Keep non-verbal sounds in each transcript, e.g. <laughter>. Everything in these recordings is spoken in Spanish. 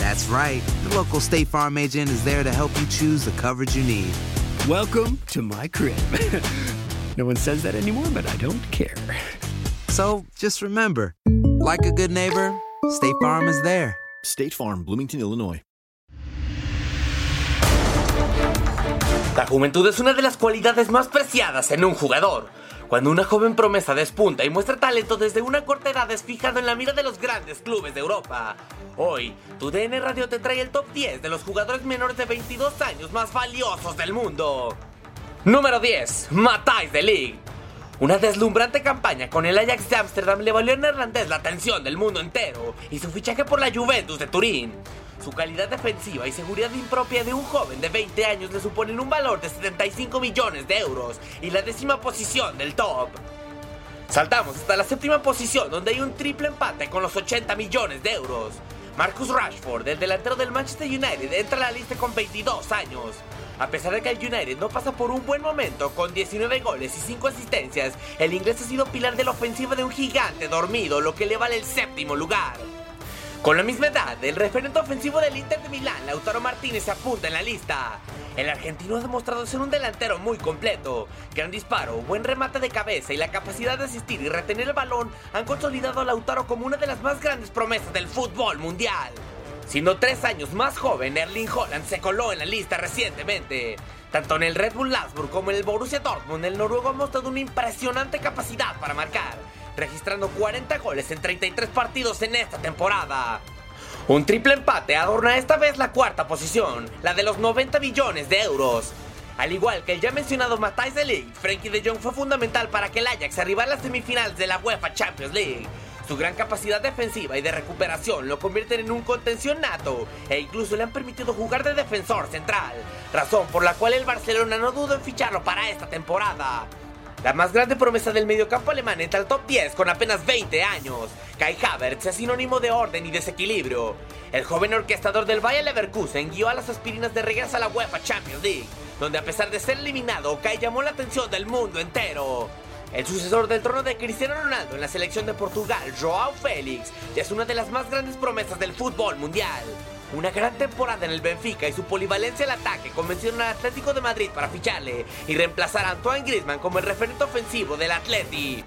That's right. The local State Farm agent is there to help you choose the coverage you need. Welcome to my crib. <laughs> no one says that anymore, but I don't care. So just remember, like a good neighbor, State Farm is there. State Farm, Bloomington, Illinois. La juventud es una de las cualidades más preciadas en un jugador. Cuando una joven promesa despunta y muestra talento desde una corta edad es fijado en la mira de los grandes clubes de Europa. Hoy, tu DN Radio te trae el top 10 de los jugadores menores de 22 años más valiosos del mundo. Número 10. Matthijs de Ligt. Una deslumbrante campaña con el Ajax de Ámsterdam le valió al neerlandés la atención del mundo entero y su fichaje por la Juventus de Turín. Su calidad defensiva y seguridad impropia de un joven de 20 años le suponen un valor de 75 millones de euros y la décima posición del top. Saltamos hasta la séptima posición donde hay un triple empate con los 80 millones de euros. Marcus Rashford, el delantero del Manchester United, entra a la lista con 22 años. A pesar de que el United no pasa por un buen momento con 19 goles y 5 asistencias, el inglés ha sido pilar de la ofensiva de un gigante dormido, lo que le vale el séptimo lugar. Con la misma edad, el referente ofensivo del Inter de Milán, Lautaro Martínez, se apunta en la lista. El argentino ha demostrado ser un delantero muy completo. Gran disparo, buen remate de cabeza y la capacidad de asistir y retener el balón han consolidado a Lautaro como una de las más grandes promesas del fútbol mundial. Siendo tres años más joven, Erling Holland se coló en la lista recientemente. Tanto en el Red Bull Salzburg como en el Borussia Dortmund, el noruego ha mostrado una impresionante capacidad para marcar, registrando 40 goles en 33 partidos en esta temporada. Un triple empate adorna esta vez la cuarta posición, la de los 90 millones de euros. Al igual que el ya mencionado Matthijs de Ligt, Frenkie de Jong fue fundamental para que el Ajax arribara a las semifinales de la UEFA Champions League. Su gran capacidad defensiva y de recuperación lo convierten en un contención nato e incluso le han permitido jugar de defensor central, razón por la cual el Barcelona no duda en ficharlo para esta temporada. La más grande promesa del mediocampo alemán entra al top 10 con apenas 20 años. Kai Havertz es sinónimo de orden y desequilibrio. El joven orquestador del Bayer Leverkusen guió a las aspirinas de regreso a la UEFA Champions League, donde a pesar de ser eliminado, Kai llamó la atención del mundo entero. El sucesor del trono de Cristiano Ronaldo en la selección de Portugal, Joao Félix, ya es una de las más grandes promesas del fútbol mundial. Una gran temporada en el Benfica y su polivalencia al ataque convencieron al Atlético de Madrid para ficharle y reemplazar a Antoine Griezmann como el referente ofensivo del Atleti.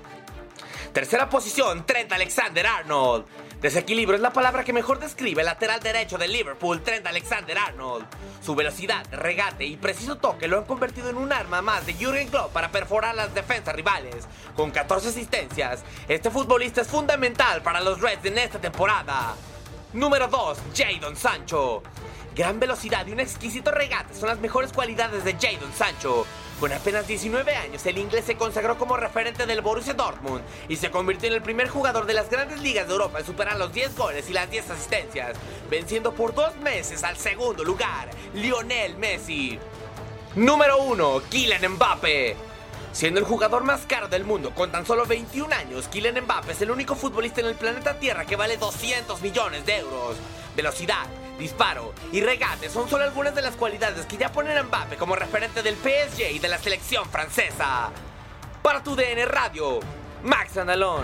Tercera posición, Trent Alexander-Arnold. Desequilibrio es la palabra que mejor describe el lateral derecho de Liverpool, Trent Alexander-Arnold. Su velocidad, regate y preciso toque lo han convertido en un arma más de Jurgen Klopp para perforar las defensas rivales. Con 14 asistencias, este futbolista es fundamental para los Reds en esta temporada. Número 2, Jadon Sancho. Gran velocidad y un exquisito regate son las mejores cualidades de Jadon Sancho. Con apenas 19 años, el inglés se consagró como referente del Borussia Dortmund y se convirtió en el primer jugador de las grandes ligas de Europa en superar los 10 goles y las 10 asistencias, venciendo por dos meses al segundo lugar, Lionel Messi. Número 1, Kylian Mbappe. Siendo el jugador más caro del mundo con tan solo 21 años, Kylian Mbappé es el único futbolista en el planeta Tierra que vale 200 millones de euros. Velocidad, disparo y regate son solo algunas de las cualidades que ya ponen a Mbappé como referente del PSG y de la selección francesa. Para tu DN Radio, Max Andalón.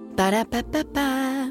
Ba-da-ba-ba-ba.